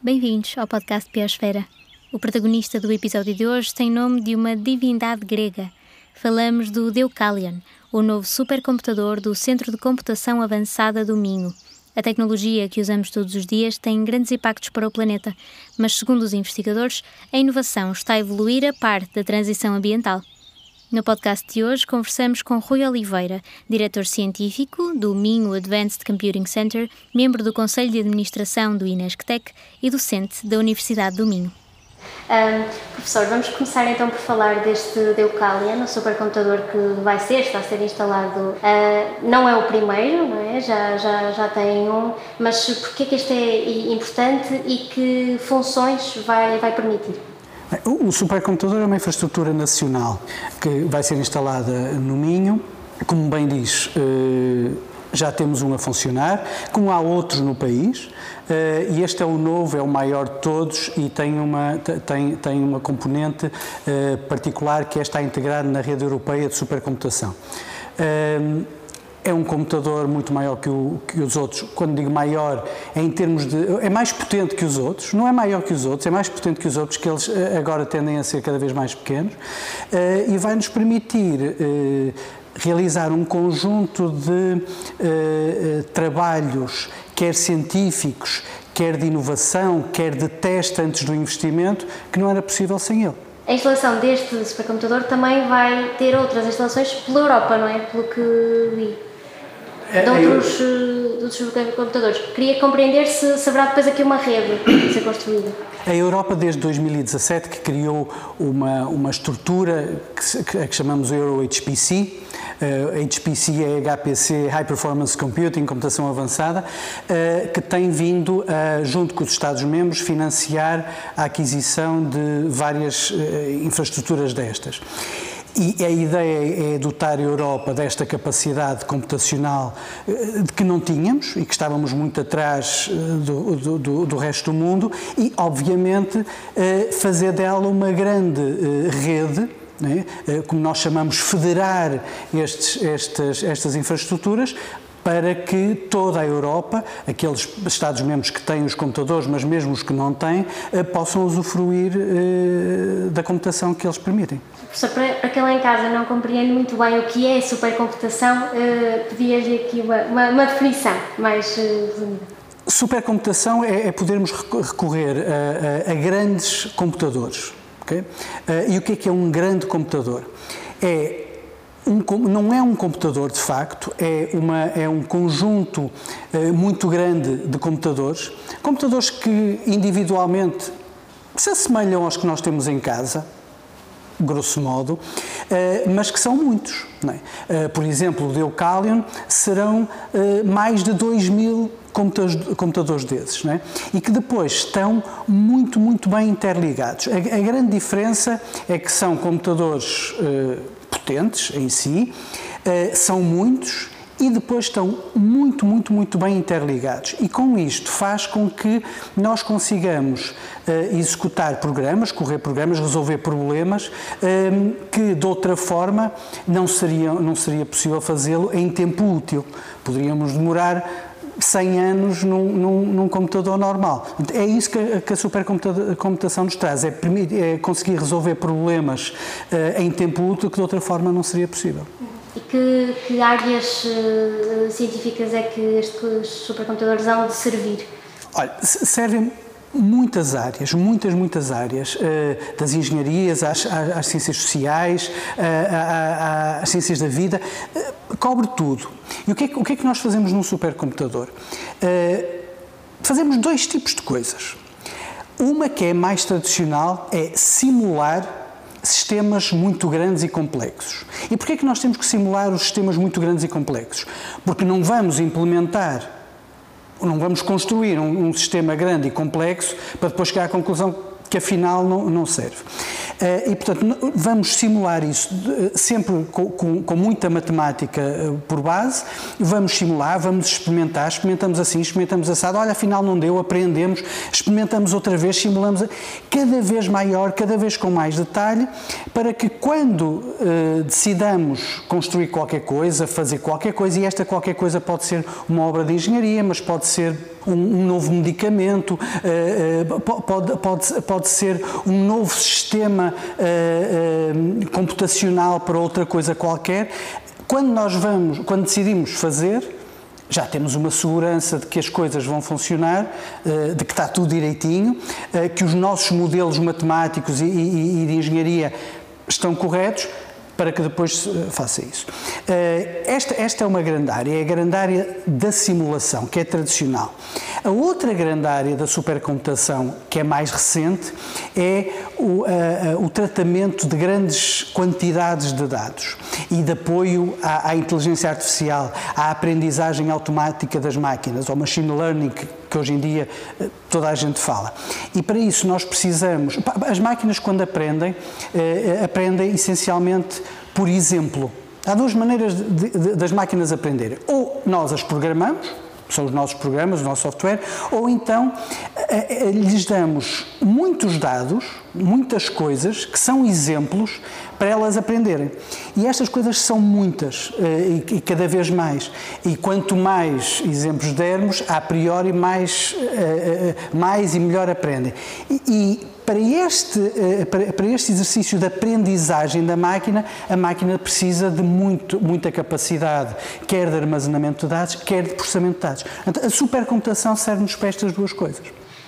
Bem-vindos ao podcast Biosfera. O protagonista do episódio de hoje tem nome de uma divindade grega. Falamos do Deucalion, o novo supercomputador do Centro de Computação Avançada do Minho. A tecnologia que usamos todos os dias tem grandes impactos para o planeta, mas, segundo os investigadores, a inovação está a evoluir a parte da transição ambiental. No podcast de hoje conversamos com Rui Oliveira, diretor científico do Minho Advanced Computing Center, membro do Conselho de Administração do Inesctec e docente da Universidade do Minho. Um, professor, vamos começar então por falar deste Deucalion, o supercomputador que vai ser, está a ser instalado. Uh, não é o primeiro, não é? Já, já, já tem um, mas porquê que este é importante e que funções vai, vai permitir? O supercomputador é uma infraestrutura nacional que vai ser instalada no Minho. Como bem diz, eh, já temos um a funcionar, como há outros no país, eh, e este é o novo, é o maior de todos e tem uma, tem, tem uma componente eh, particular que é está integrado na rede europeia de supercomputação é um computador muito maior que, o, que, os outros. Quando digo maior, é em termos de. é mais potente que os outros, não é maior que os outros, é mais potente que os outros, que eles eh, agora tendem a ser cada vez mais pequenos, eh, e vai nos permitir eh, realizar um conjunto de trabalhos, quer científicos, quer de inovação, quer de teste antes do investimento, que não era possível sem ele. A instalação deste supercomputador também vai ter outras instalações pela Europa, não é? Pelo que li. É, de outros, eu... outros computadores. Queria compreender se, se haverá depois aqui uma rede a ser construída. A Europa, desde 2017, que criou uma, uma estrutura que, que, que chamamos Euro HPC, uh, HPC é HPC High Performance Computing, computação avançada, uh, que tem vindo, uh, junto com os Estados-membros, financiar a aquisição de várias uh, infraestruturas destas. E a ideia é dotar a Europa desta capacidade computacional eh, que não tínhamos e que estávamos muito atrás eh, do, do, do resto do mundo e, obviamente, eh, fazer dela uma grande rede né? como nós chamamos, federar estes, estas, estas infraestruturas para que toda a Europa, aqueles Estados-membros que têm os computadores, mas mesmo os que não têm, possam usufruir da computação que eles permitem. Professor, para quem lá em casa não compreende muito bem o que é supercomputação, eh, pedia-lhe aqui uma, uma, uma, definição mais resumida. Supercomputação é, é podermos recorrer a, a, a grandes computadores. Okay? e o que é que é um grande computador? É um, não é um computador de facto, é, uma, é um conjunto eh, muito grande de computadores, computadores que individualmente se assemelham aos que nós temos em casa, grosso modo, eh, mas que são muitos. É? Eh, por exemplo, o Deucalion serão eh, mais de 2 mil computadores desses, é? e que depois estão muito, muito bem interligados. A, grande diferença é que são computadores potentes em si, são muitos e depois estão muito, muito, muito bem interligados. E com isto faz com que nós consigamos uh, executar programas, correr programas, resolver problemas uh, que de outra forma não seria, não seria possível fazê-lo em tempo útil. Poderíamos demorar 100 anos num, num, num, computador normal. É isso que a, que a supercomputação nos traz, é, é conseguir resolver problemas uh, em tempo útil que de outra forma não seria possível. Que, que áreas uh, científicas é que estes supercomputadores de servir? Olha, servem muitas áreas, muitas, muitas áreas, uh, das engenharias às, às, às ciências sociais, uh, às ciências da vida, cobre tudo. E o que, é, o que, é, que nós fazemos num supercomputador? fazemos dois tipos de coisas. Uma que é mais tradicional é simular sistemas muito grandes e complexos. E porquê é que nós temos que simular os sistemas muito grandes e complexos? Porque não vamos implementar não vamos construir um, um, sistema grande e complexo para depois chegar à conclusão que afinal não, não serve. Uh, e, portanto, vamos simular isso sempre com, com, com, muita matemática eh, por base, vamos simular, vamos experimentar, experimentamos assim, experimentamos assado, olha, afinal não deu, aprendemos, experimentamos outra vez, simulamos cada vez maior, cada vez com mais detalhe, para que quando uh, decidamos construir qualquer coisa, fazer qualquer coisa, e esta qualquer coisa pode ser uma obra de engenharia, mas pode ser um, novo medicamento, uh, pode, pode, pode ser um novo sistema uh, computacional para outra coisa qualquer. Quando nós vamos, quando decidimos fazer, já temos uma segurança de que as coisas vão funcionar, de que está tudo direitinho, que os nossos modelos matemáticos e de engenharia estão corretos para que depois faça isso. Eh, esta, esta é uma grande área, é a grande área da simulação, que é tradicional. A outra grande área da supercomputação, que é mais recente, é o, o tratamento de grandes quantidades de dados e de apoio à, à inteligência artificial, à aprendizagem automática das máquinas, ao machine learning, que hoje em dia eh, toda a gente fala. E para isso nós precisamos. As máquinas, quando aprendem, eh, aprendem essencialmente por exemplo. Há duas maneiras de, de, das máquinas aprenderem. Ou nós as programamos, são os nossos programas, o nosso software, ou então eh, lhes damos muitos dados, muitas coisas que são exemplos para elas aprenderem. E estas coisas são muitas eh, e cada vez mais. E quanto mais exemplos dermos, a priori mais, eh, eh, mais e melhor aprendem. E, para este, para este exercício de aprendizagem da máquina, a máquina precisa de muito, muita capacidade, quer de armazenamento de dados, quer de processamento de dados. a supercomputação serve-nos para estas duas coisas.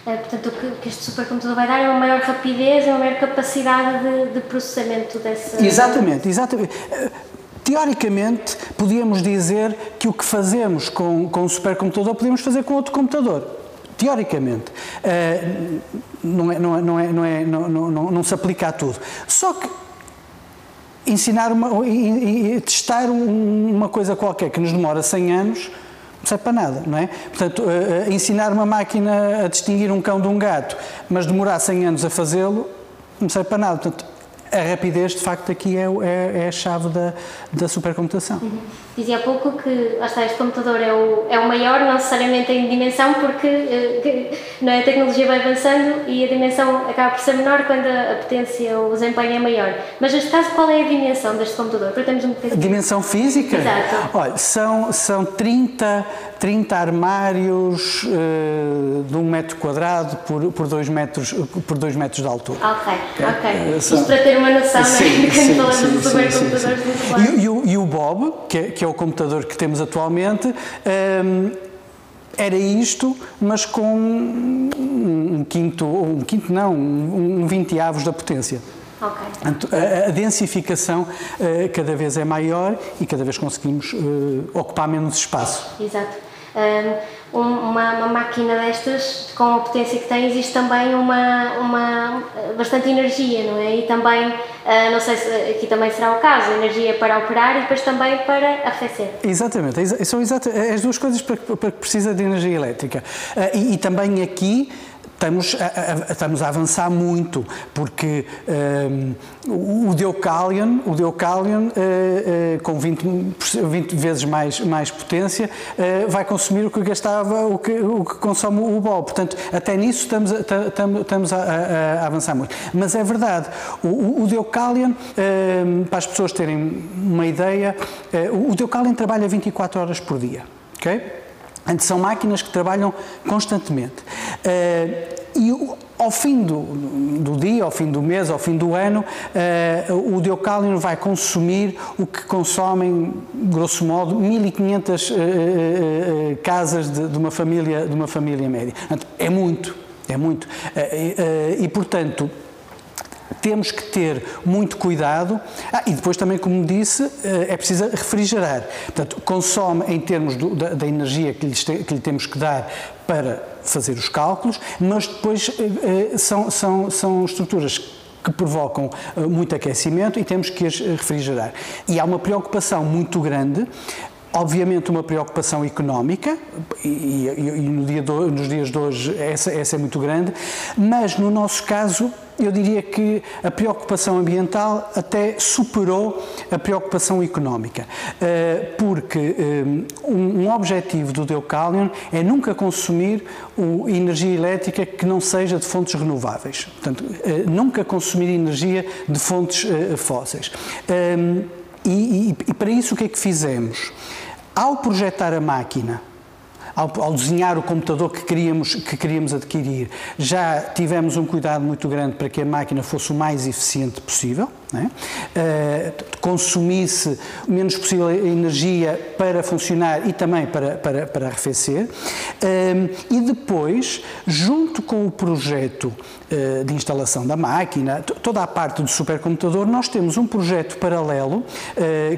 É, portanto, o que, este supercomputador vai dar é uma maior rapidez, uma maior capacidade de, de processamento dessa. Exatamente, exatamente. Eh, teoricamente, podíamos dizer que o que fazemos com, com um supercomputador podíamos fazer com outro computador. Teoricamente. Uh, não, é, não, é, não, é, não, é, não, se aplica a tudo. Só que ensinar uma, testar uma coisa qualquer que nos demora 100 anos não serve para nada, não é? Portanto, uh, ensinar uma máquina a distinguir um cão de um gato, mas demorar 100 anos a fazê-lo, não serve para nada. Portanto, a rapidez, de facto, aqui é, é, é a chave da, da supercomputação. Uhum. Dizia há pouco que está, este computador é o, é o maior, não necessariamente em dimensão, porque uh, não é, a tecnologia vai avançando e a dimensão acaba por ser menor quando a, a potência ou o desempenho é maior. Mas, neste caso, qual é a dimensão deste computador? Porque temos um dimensão física? Exato. Olha, são, são 30, 30 armários uh, de um metro quadrado por, por, dois metros, por dois metros de altura. Ok, ok. okay. Uh, são... Isto para ter uma noção, sim, não é? Quando falamos de supercomputadores e, e, o, e o Bob, que é, que é o computador que temos atualmente, era isto, mas com um quinto, um quinto não, um, um 20 avos da potência. Okay. A, densificação uh, cada vez é maior e cada vez conseguimos uh, ocupar menos espaço. Exato um, uma, uma, máquina destas, com a potência que tem, existe também uma, uma bastante energia, não é? E também, uh, não sei se aqui também será o caso, energia para operar e depois também para arrefecer. Exatamente, são exata, as duas coisas para, para que precisa de energia elétrica. Uh, e, e também aqui estamos a, a, estamos a avançar muito, porque um, o Deucalion, o Deucalion uh, uh, com 20, 20 vezes mais, mais potência, uh, vai consumir o que gastava, o que, o que consome o Bol. Portanto, até nisso estamos, a, estamos a, a, avançar muito. Mas é verdade, o, o Deucalion, para as pessoas terem uma ideia, o Deucalion trabalha 24 horas por dia. ok? Antes são máquinas que trabalham constantemente. Uh, e ao fim do, do, dia, ao fim do mês, ao fim do ano, uh, o Deocalion vai consumir o que consomem, grosso modo, 1500 uh, uh, casas de, de, uma família, de uma família média. Portanto, é muito, é muito. e, portanto, temos que ter muito cuidado. Ah, e depois também, como disse, eh, é preciso refrigerar. Portanto, consome em termos do, da, da, energia que, que lhe temos que dar para fazer os cálculos, mas depois eh, eh, são, são, são estruturas que provocam muito aquecimento e temos que as refrigerar. E há uma preocupação muito grande Obviamente uma preocupação económica, e, e, e no dia do, nos dias de hoje essa, essa é muito grande, mas no nosso caso eu diria que a preocupação ambiental até superou a preocupação económica, eh, porque eh, um objetivo do Deucalion é nunca consumir energia elétrica que não seja de fontes renováveis, portanto, eh, nunca consumir energia de fontes fósseis. E, e, e para isso o que é que fizemos? Ao projetar a máquina, ao, ao, desenhar o computador que queríamos, que queríamos adquirir, já tivemos um cuidado muito grande para que a máquina fosse o mais eficiente possível, uh, consumisse o menos possível energia para funcionar e também para, para, para arrefecer. Uh, e depois, junto com o projeto uh, de instalação da máquina, toda a parte do supercomputador, nós temos um projeto paralelo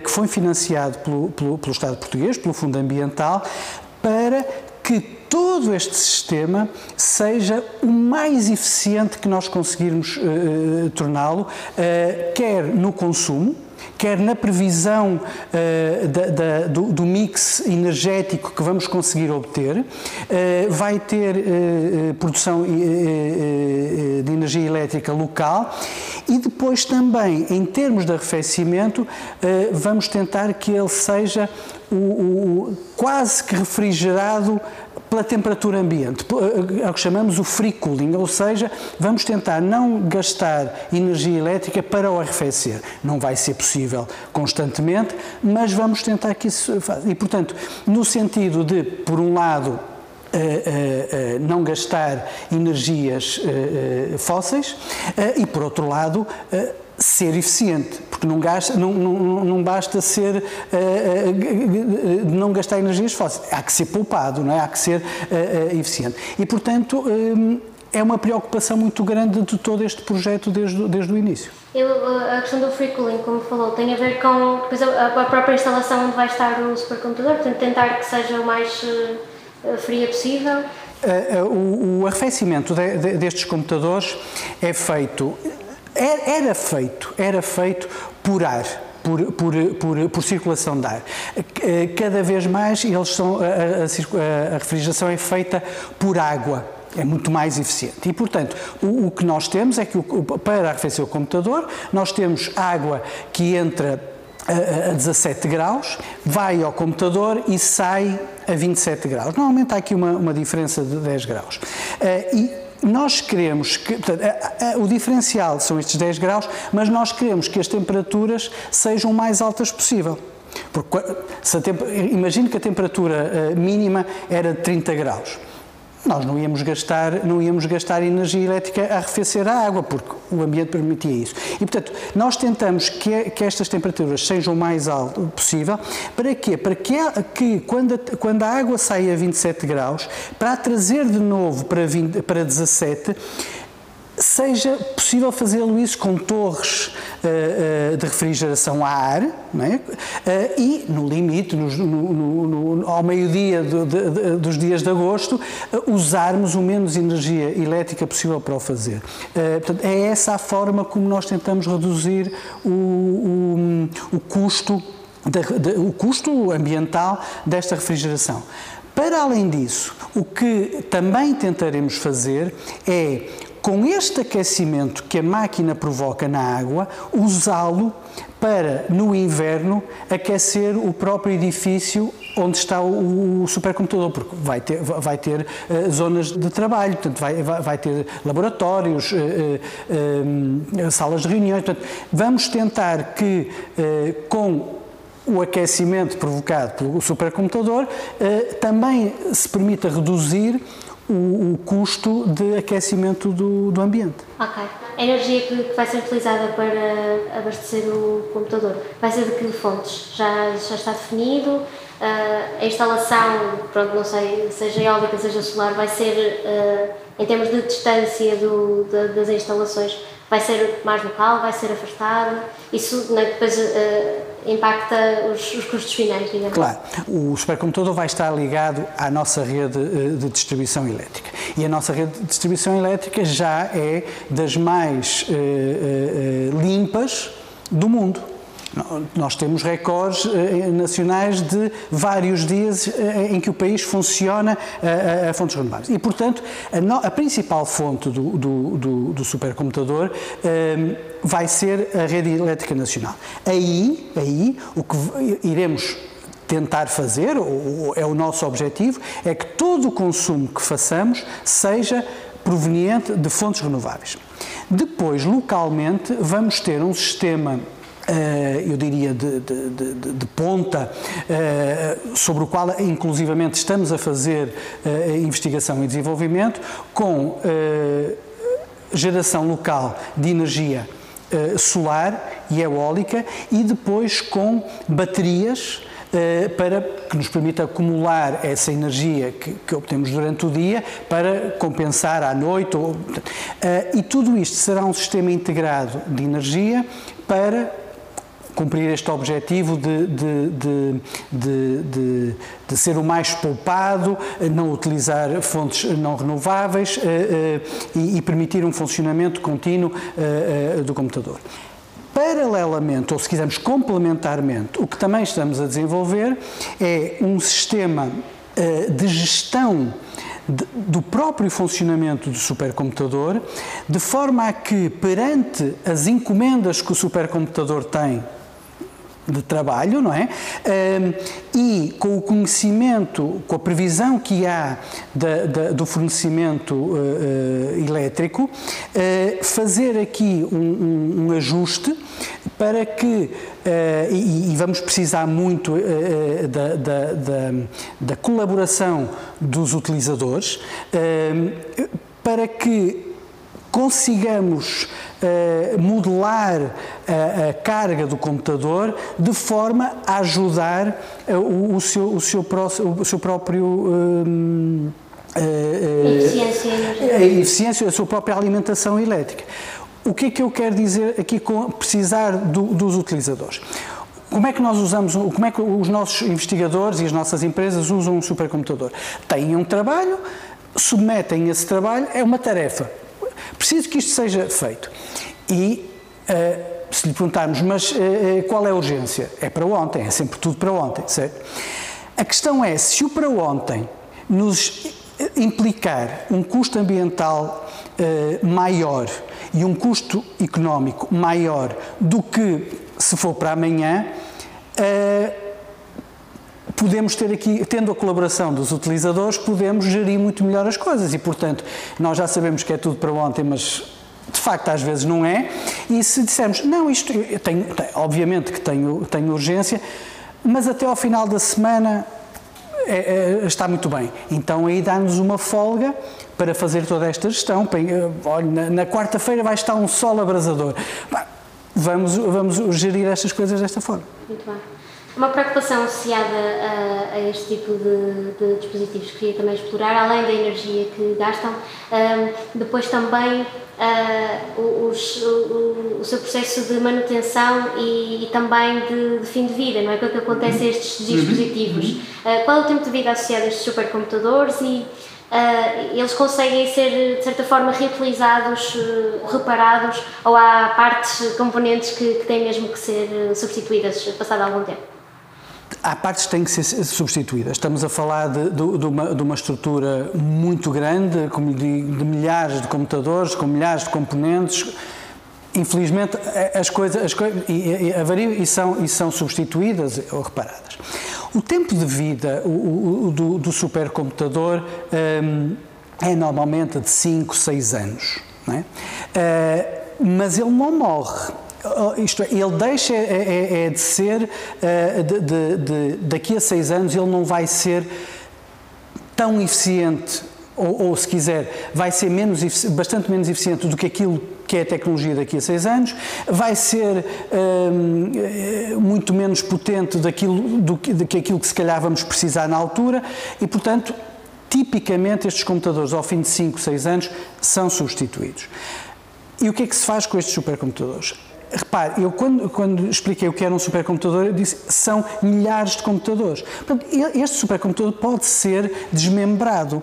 que foi financiado pelo, pelo, pelo Estado português, pelo Fundo Ambiental, para que todo este sistema seja o mais eficiente que nós conseguirmos uh, torná-lo, uh, quer no consumo, quer na previsão uh, da, da, do, do, mix energético que vamos conseguir obter, uh, vai ter uh, produção de energia elétrica local e depois também, em termos de arrefecimento, vamos tentar que ele seja o, o, quase que refrigerado pela temperatura ambiente, é o que chamamos o free cooling, ou seja, vamos tentar não gastar energia elétrica para o arrefecer. Não vai ser possível constantemente, mas vamos tentar que isso faça. E, portanto, no sentido de, por um lado, Uh, uh, uh, não gastar energias fósseis e, por outro lado, ser eficiente, porque não, gasta, não, não, não basta ser, uh, uh, não gastar energias fósseis, há que ser poupado, não é? há que ser uh, eficiente. E, portanto, é uma preocupação muito grande de todo este projeto desde, desde o início. Eu, a questão do free cooling, como falou, tem a ver com depois, a, a própria instalação onde vai estar o supercomputador, portanto, tentar que seja o mais fria possível. O, o arrefecimento de, de, destes computadores é feito era feito, era feito por ar. Por, por, por, por, circulação de ar. Cada vez mais eles são, a, a, a refrigeração é feita por água é muito mais eficiente. E, portanto, o, o que nós temos é que o, para arrefecer o computador, nós temos água que entra a, a 17 graus, vai ao computador e sai a 27 graus. Normalmente há aqui uma, uma diferença de 10 graus. E nós queremos que. Portanto, a, a, o diferencial são estes 10 graus, mas nós queremos que as temperaturas sejam o mais altas possível. Porque, se imagine que a temperatura uh, mínima era de 30 graus nós não íamos gastar, não íamos gastar energia elétrica a arrefecer a água, porque o ambiente permitia isso. E, portanto, nós tentamos que, que estas temperaturas sejam o mais alto possível. Para quê? Para que, que quando, a, quando a água sai a 27 graus, para a trazer de novo para, 20, para 17, seja possível fazê-lo isso com torres uh, uh, de refrigeração a ar é? uh, e, no limite, no, no, no, ao meio-dia do, dos dias de agosto, usarmos o menos energia elétrica possível para o fazer. portanto, é essa a forma como nós tentamos reduzir o, o, o custo, de, o custo ambiental desta refrigeração. Para além disso, o que também tentaremos fazer é com este aquecimento que a máquina provoca na água, usá-lo para, no inverno, aquecer o próprio edifício onde está o, supercomputador, porque vai ter, vai ter uh, zonas de trabalho, portanto, vai, vai, ter laboratórios, uh, uh, salas de reuniões. Portanto, vamos tentar que, com o aquecimento provocado pelo supercomputador, também se permita reduzir o, o custo de aquecimento do, do ambiente. Ok. A energia que vai ser utilizada para abastecer o computador vai ser de que fontes? Já, já está definido? Uh, a instalação, pronto, não sei, seja eólica, seja solar, vai ser, uh, em termos de distância do, de, das instalações, vai ser mais local, vai ser afastado? Isso né, depois uh, impacta os, os, custos finais, digamos. Claro. O supercomputador vai estar ligado à nossa rede eh, de distribuição elétrica. E a nossa rede de distribuição elétrica já é das mais uh, limpas do mundo. Nós temos recordes nacionais de vários dias em que o país funciona a, a fontes renováveis. E, portanto, a, principal fonte do, do, do, do supercomputador vai ser a rede elétrica nacional. Aí, aí o que iremos tentar fazer, ou é o nosso objetivo, é que todo o consumo que façamos seja proveniente de fontes renováveis. Depois, localmente, vamos ter um sistema eu diria, de, de, de, de ponta, uh, sobre o qual, inclusivamente, estamos a fazer uh, investigação e desenvolvimento, com geração local de energia solar e eólica e depois com baterias para que nos permita acumular essa energia que, que, obtemos durante o dia para compensar à noite. Ou, e tudo isto será um sistema integrado de energia para cumprir este objetivo de, de, de, de, ser o mais poupado, não utilizar fontes não renováveis eh, eh, e, e permitir um funcionamento contínuo eh, do computador. Paralelamente, ou se quisermos complementarmente, o que também estamos a desenvolver é um sistema de gestão do próprio funcionamento do supercomputador, de forma a que, perante as encomendas que o supercomputador tem de trabalho, não é? e com o conhecimento, com a previsão que há da, da, do fornecimento uh, uh, elétrico, uh, fazer aqui um, um, um, ajuste para que, e, e, vamos precisar muito da, da, da, colaboração dos utilizadores, para que consigamos uh, modelar a, a, carga do computador de forma a ajudar uh, o, o, seu, o, seu pró o seu próprio. Uh, eficiência a eficiência, a sua própria alimentação elétrica. O que é que eu quero dizer aqui com precisar do, dos utilizadores? Como é que nós usamos, como é que os nossos investigadores e as nossas empresas usam um supercomputador? Têm um trabalho, submetem esse trabalho, é uma tarefa Preciso que isto seja feito. E uh, se lhe perguntarmos, mas uh, qual é a urgência? É para ontem, é sempre tudo para ontem, certo? A questão é se o para ontem nos implicar um custo ambiental uh, maior e um custo económico maior do que se for para amanhã, uh, podemos ter aqui, tendo a colaboração dos utilizadores, podemos gerir muito melhor as coisas e, portanto, nós já sabemos que é tudo para ontem, mas de facto às vezes não é, e se dissermos, não, isto, tenho, obviamente que tenho, tenho urgência, mas até ao final da semana é, é, está muito bem. Então aí dá-nos uma folga para fazer toda esta gestão. Olha, na, na quarta-feira vai estar um sol abrasador. Vamos, vamos gerir estas coisas desta forma. Muito bem. Uma preocupação associada a, a este tipo de, de, dispositivos que queria também explorar, além da energia que gastam, um, depois também uh, os, o, o, seu processo de manutenção e, e também de, de, fim de vida, não é? O que acontece a estes uhum. dispositivos? Uh, qual é o tempo de vida associado a estes supercomputadores e Uh, eles conseguem ser, de certa forma, reutilizados, reparados, ou há partes, componentes que, que têm mesmo que ser substituídas passado algum tempo? Há partes que têm que ser substituídas. Estamos a falar de, de, de, uma, de uma, estrutura muito grande, de, de, milhares de computadores, com milhares de componentes. Infelizmente, as coisas, as coisas e, são, e são substituídas ou reparadas. O tempo de vida o, o, do, do supercomputador um, é normalmente de 5, 6 anos. É? Uh, mas ele não morre isto é, ele deixa é, é, é de ser, uh, de, de, de, daqui a seis anos ele não vai ser tão eficiente, ou, ou se quiser, vai ser menos, bastante menos eficiente do que aquilo que é a tecnologia daqui a seis anos, vai ser uh, muito menos potente daquilo, do, do que aquilo que se calhar vamos precisar na altura e, portanto, tipicamente estes computadores ao fim de 5, 6 anos são substituídos. E o que é que se faz com estes supercomputadores? Repare, eu quando, quando, expliquei o que era um supercomputador, eu disse são milhares de computadores. Portanto, este supercomputador pode ser desmembrado uh,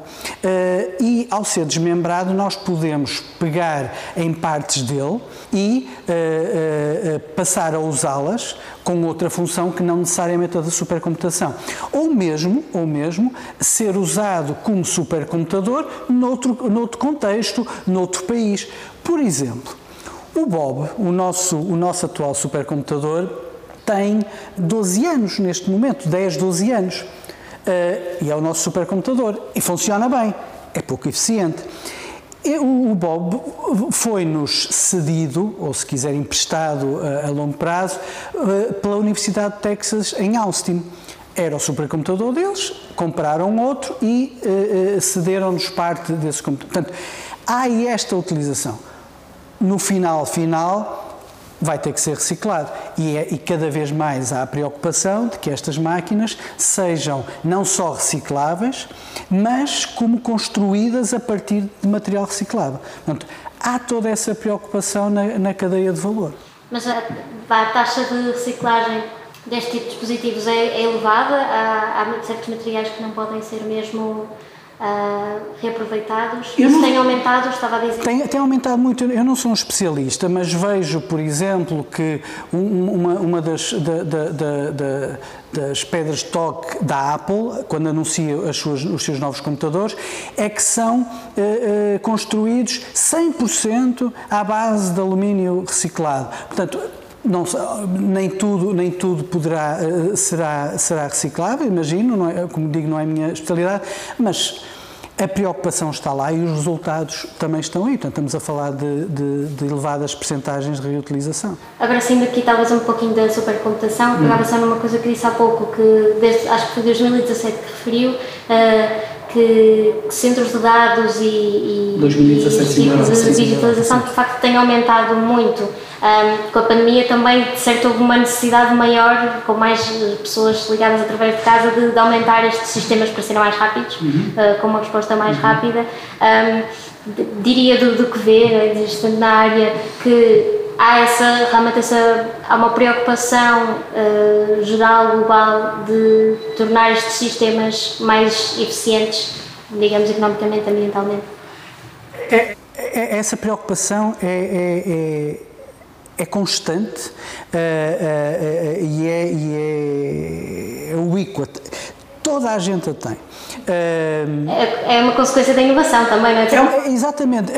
e, ao ser desmembrado, nós podemos pegar em partes dele e uh, uh, passar a usá-las com outra função que não necessariamente a da supercomputação. Ou mesmo, ou mesmo ser usado como supercomputador noutro, noutro contexto, noutro país. Por exemplo, o Bob, o nosso, o nosso atual supercomputador, tem 12 anos neste momento, 10, 12 anos. Uh, e é o nosso supercomputador. E funciona bem. É pouco eficiente. O Bob foi-nos cedido, ou se quiser emprestado a, a longo prazo, pela Universidade de Texas em Austin. Era o supercomputador deles, compraram outro e cederam-nos parte desse computador. Portanto, há esta utilização. No final, final, vai ter que ser reciclado. E, é, e, cada vez mais há a preocupação de que estas máquinas sejam não só recicláveis, mas como construídas a partir de material reciclável. Portanto, há toda essa preocupação na, na cadeia de valor. Mas a, a, taxa de reciclagem deste tipo de dispositivos é, é elevada? Há, há certos materiais que não podem ser mesmo uh, reaproveitados? Eu Isso tem aumentado, estava a dizer? Tem, tem, aumentado muito. Eu não sou um especialista, mas vejo, por exemplo, que uma, uma das, da, da, da, das pedras de toque da Apple, quando anuncia as suas, os seus novos computadores, é que são uh, uh, construídos 100% à base de alumínio reciclado. Portanto, não, nem tudo nem tudo poderá eh, será será reciclável imagino não é, como digo não é a minha especialidade mas a preocupação está lá e os resultados também estão aí. Portanto, estamos a falar de, de, de elevadas percentagens de reutilização. Agora, saindo aqui talvez um pouquinho da supercomputação, hum. pegava só numa coisa que disse há pouco, que desde, acho que foi 2017 que referiu, uh, que, que, centros de dados e, e, 2017, e de digitalização de facto têm aumentado muito. Um, com a pandemia também, de certo, houve uma necessidade maior, com mais pessoas ligadas através de casa, de, de aumentar estes sistemas para serem mais rápidos, uhum. uh, com uma resposta mais uhum. rápida. Um, diria do, do que ver, estando na área, que há essa, realmente essa, há uma preocupação uh, geral, global, de tornar estes sistemas mais eficientes, digamos, economicamente, ambientalmente. É, é, essa preocupação é, é, é é constante uh, uh, uh, e, é, e é ubíqua. Toda a gente a tem. É, é, uma consequência da inovação também, não é? é exatamente.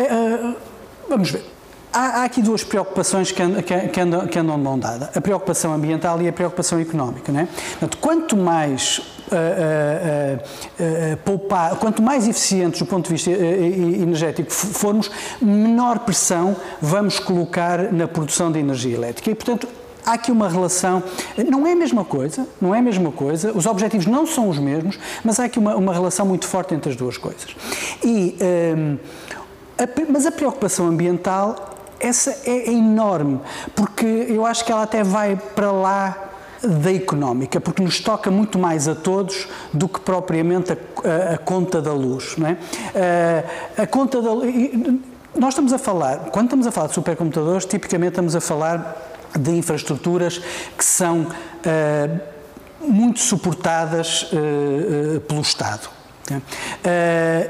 vamos ver. Há, há, aqui duas preocupações que, andam, que, andam, que andam de mão dada: a preocupação ambiental e a preocupação económica. Não é? Portanto, quanto mais uh, uh, uh, poupar, quanto mais eficientes do ponto de vista energético formos, menor pressão vamos colocar na produção de energia elétrica. E, portanto, há aqui uma relação, não é a mesma coisa, não é a mesma coisa, os objetivos não são os mesmos, mas há aqui uma, uma relação muito forte entre as duas coisas. E, um, a, mas a preocupação ambiental essa é enorme, porque eu acho que ela até vai para lá da económica, porque nos toca muito mais a todos do que propriamente a, a, a conta da luz. Não é? a, a conta da Nós estamos a falar, quando estamos a falar de supercomputadores, tipicamente estamos a falar de infraestruturas que são uh, muito suportadas uh, uh, pelo Estado.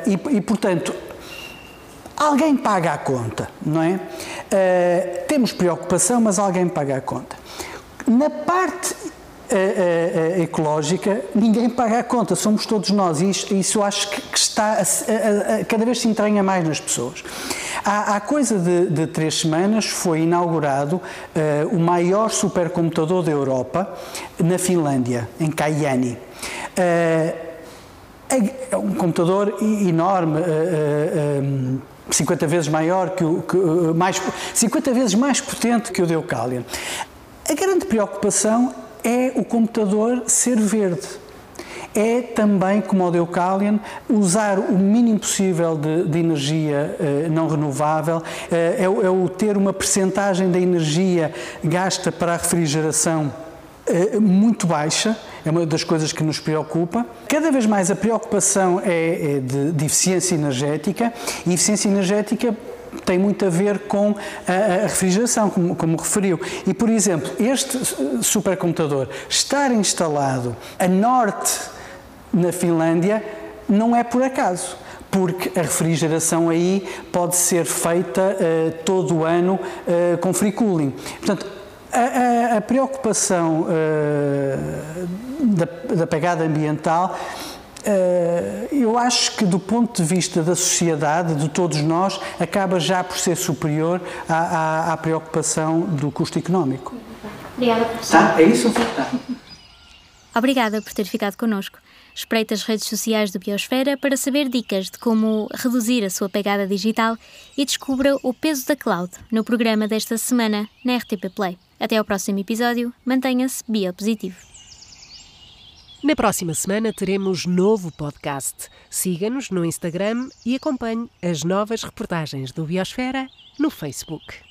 E, e, portanto, Alguém paga a conta, não é? Uh, temos preocupação, mas alguém paga a conta. Na parte uh, uh, ecológica, ninguém paga a conta, somos todos nós, e isso, isso acho que, que está a, a, a, cada vez se entranha mais nas pessoas. Há, há coisa de, de, três semanas foi inaugurado o maior supercomputador da Europa na Finlândia, em Kajaani. É um computador enorme, 50 vezes maior que o que, eh, mais 50 vezes mais potente que o Deucalion. A grande preocupação é o computador ser verde. É também, como o Deucalion, usar o mínimo possível de, de energia eh, não renovável, eh, é, é, o ter uma percentagem da energia gasta para a refrigeração eh, muito baixa, é uma das coisas que nos preocupa. Cada vez mais a preocupação é, é de, de eficiência energética e eficiência energética tem muito a ver com a, refrigeração, como, como, referiu. E, por exemplo, este supercomputador estar instalado a norte na Finlândia não é por acaso porque a refrigeração aí pode ser feita uh, todo o ano uh, com free cooling. Portanto, a, a, a preocupação uh, da, da pegada ambiental, eh, eu acho que do ponto de vista da sociedade, de todos nós, acaba já por ser superior à, à, à preocupação do custo económico. Obrigada, professor. Tá, é isso? Tá. Obrigada por ter ficado connosco. Espreite as redes sociais do Biosfera para saber dicas de como reduzir a sua pegada digital e descubra o peso da cloud no programa desta semana na RTP Play. Até ao próximo episódio, mantenha-se biopositivo. Na próxima semana teremos novo podcast. Siga-nos no Instagram e acompanhe as novas reportagens do Biosfera no Facebook.